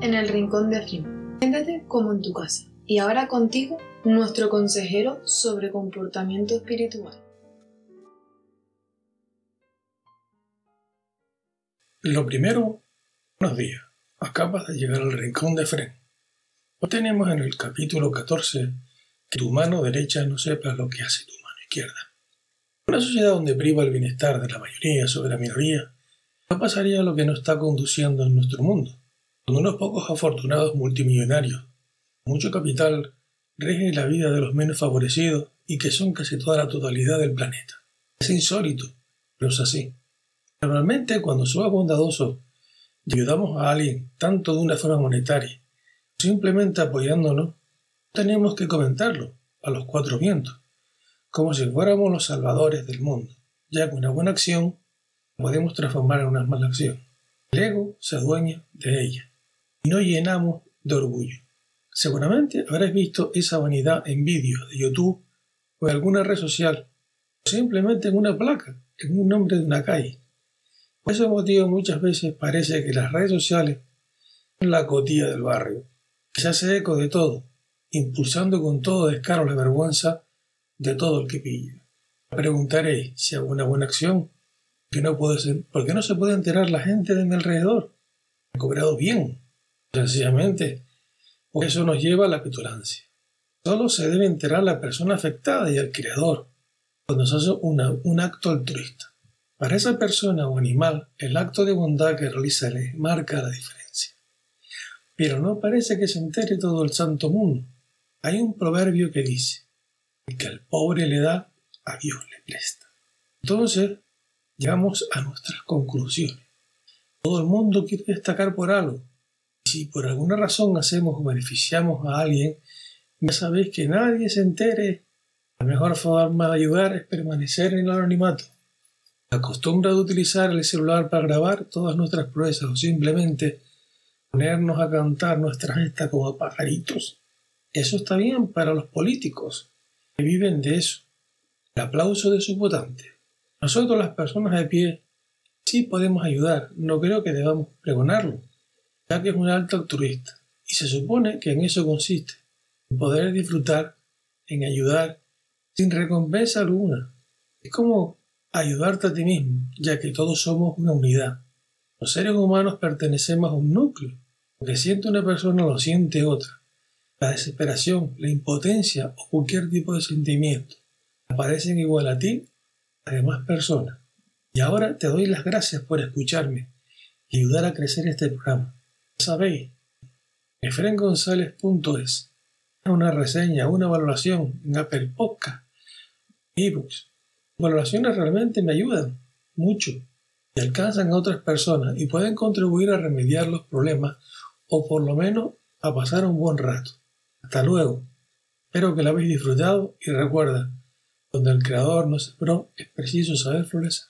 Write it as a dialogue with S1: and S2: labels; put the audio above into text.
S1: en el rincón de Efraín. Siéntate como en tu casa. Y ahora contigo, nuestro consejero sobre comportamiento espiritual.
S2: Lo primero, buenos días. Acabas de llegar al rincón de Efraín. Hoy tenemos en el capítulo 14 que tu mano derecha no sepa lo que hace tu mano izquierda. Una sociedad donde priva el bienestar de la mayoría sobre la minoría, no pasaría lo que nos está conduciendo en nuestro mundo, donde unos pocos afortunados multimillonarios, mucho capital, rigen la vida de los menos favorecidos y que son casi toda la totalidad del planeta. Es insólito, pero es así. Normalmente cuando somos bondadosos y ayudamos a alguien tanto de una forma monetaria, simplemente apoyándonos, tenemos que comentarlo a los cuatro vientos como si fuéramos los salvadores del mundo, ya que una buena acción podemos transformar en una mala acción. El ego se adueña de ella y nos llenamos de orgullo. Seguramente habrás visto esa vanidad en vídeos de YouTube o en alguna red social, o simplemente en una placa, en un nombre de una calle. Por ese motivo muchas veces parece que las redes sociales son la cotilla del barrio, que se hace eco de todo, impulsando con todo descaro la vergüenza de todo el que pilla. Preguntaréis si hago una buena acción, que no puede ser, ¿por qué no se puede enterar la gente de mi alrededor? He cobrado bien, sencillamente, porque eso nos lleva a la petulancia. Solo se debe enterar la persona afectada y el creador cuando se hace un acto altruista. Para esa persona o animal, el acto de bondad que realiza le marca la diferencia. Pero no parece que se entere todo el santo mundo. Hay un proverbio que dice, que al pobre le da, a Dios le presta. Entonces, llegamos a nuestras conclusiones. Todo el mundo quiere destacar por algo. Si por alguna razón hacemos o beneficiamos a alguien, ya sabéis que nadie se entere. La mejor forma de ayudar es permanecer en el anonimato. La costumbre de utilizar el celular para grabar todas nuestras proezas o simplemente ponernos a cantar nuestras gestas como pajaritos. Eso está bien para los políticos, viven de eso, el aplauso de sus votantes. Nosotros las personas de pie sí podemos ayudar, no creo que debamos pregonarlo, ya que es un alto altruista, y se supone que en eso consiste, en poder disfrutar, en ayudar, sin recompensa alguna. Es como ayudarte a ti mismo, ya que todos somos una unidad. Los seres humanos pertenecemos a un núcleo. Lo que siente una persona lo siente otra la desesperación, la impotencia o cualquier tipo de sentimiento aparecen igual a ti a demás personas. Y ahora te doy las gracias por escucharme y ayudar a crecer este programa. Sabéis, efrengonzalez.es una reseña, una valoración en Apple Podcast, ebooks. Valoraciones realmente me ayudan mucho y alcanzan a otras personas y pueden contribuir a remediar los problemas o por lo menos a pasar un buen rato. Hasta luego. Espero que la habéis disfrutado y recuerda, donde el creador no sembró, es preciso saber florecer.